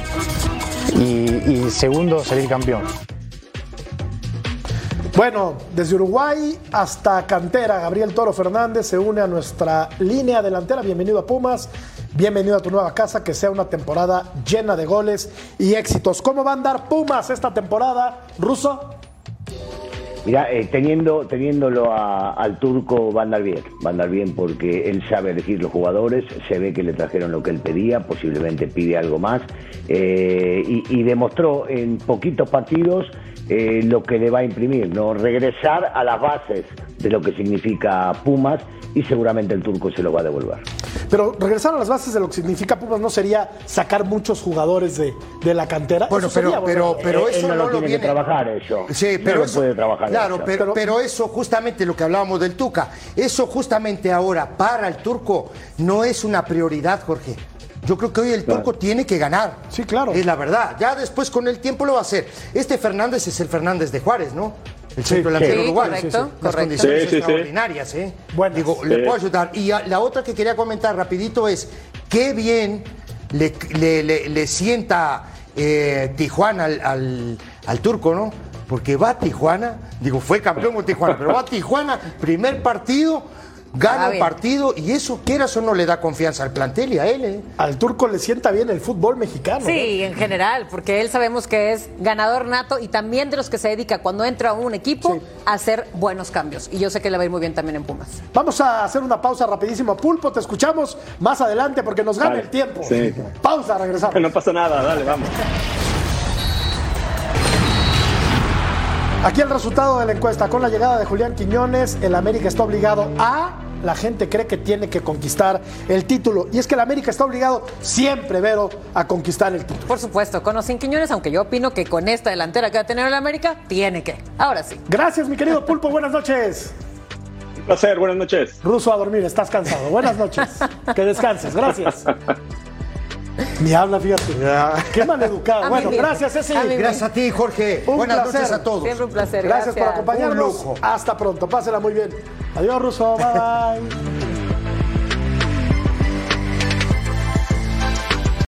y, y segundo salir campeón. Bueno, desde Uruguay hasta Cantera, Gabriel Toro Fernández se une a nuestra línea delantera. Bienvenido a Pumas, bienvenido a tu nueva casa, que sea una temporada llena de goles y éxitos. ¿Cómo va a andar Pumas esta temporada, Ruso? Mira, eh, teniendo, teniéndolo a- al turco va a andar bien, va a andar bien porque él sabe elegir los jugadores, se ve que le trajeron lo que él pedía, posiblemente pide algo más, eh, y demostró en poquitos partidos eh, lo que le va a imprimir, ¿no? Regresar a las bases de lo que significa Pumas y seguramente el turco se lo va a devolver. Pero regresar a las bases de lo que significa Pumas no sería sacar muchos jugadores de, de la cantera. Bueno, Eso pero, sería, pero, pero Él- eso él no no, lo tiene que trabajar eso. Sí, pero eso, puede trabajar claro, eso. pero, pero eso justamente lo que hablábamos del Tuca, eso justamente ahora para el turco no es una prioridad, Jorge. Yo creo que hoy el turco tiene que ganar. Sí, claro. Es la verdad. Ya después con el tiempo lo va a hacer. Este Fernández es el Fernández de Juárez, ¿no? El centro delantero Sí, uruguayo. correcto, Las correcto. condiciones Sí, sí, sí. extraordinarias, ¿eh? Buenas. Digo, le Sí. puedo ayudar. Y a- la otra que quería comentar rapidito es qué bien le, le- le- le sienta eh, Tijuana al, al- al turco, ¿no? Porque va a Tijuana, digo, fue campeón con Tijuana, pero va a Tijuana, primer partido, gana Ah, un bien. partido y eso, quieras o no, le da confianza al plantel y a él, ¿eh? Al turco le sienta bien el fútbol mexicano. Sí, en general, porque él sabemos que es ganador nato y también de los que se dedica cuando entra a un equipo a hacer buenos cambios. Y yo sé que le va a ir muy bien también en Pumas. Vamos a hacer una pausa rapidísimo. Pulpo, te escuchamos más adelante porque nos gana Vale. el tiempo. Sí. Pausa, regresamos. No pasa nada, dale, vamos. Aquí el resultado de la encuesta. Con la llegada de Julián Quiñones, el América está obligado a. La gente cree que tiene que conquistar el título. Y es que el América está obligado siempre, Vero, a conquistar el título. Por supuesto, con o sin Quiñones, aunque yo opino que con esta delantera que va a tener el América, tiene que. Ahora sí. Gracias, mi querido Pulpo. Buenas noches. Un placer, buenas noches. Ruso a dormir, estás cansado. Buenas noches. Que descanses. Gracias. Ni habla, fíjate. Qué maleducado. A Bueno, gracias, Ceci. Gracias a ti, Jorge. Un Buenas placer. noches a todos. Siempre un placer. Gracias, por acompañarnos. Un lujo. Hasta pronto. Pásela muy bien. Adiós, Ruso. Bye bye.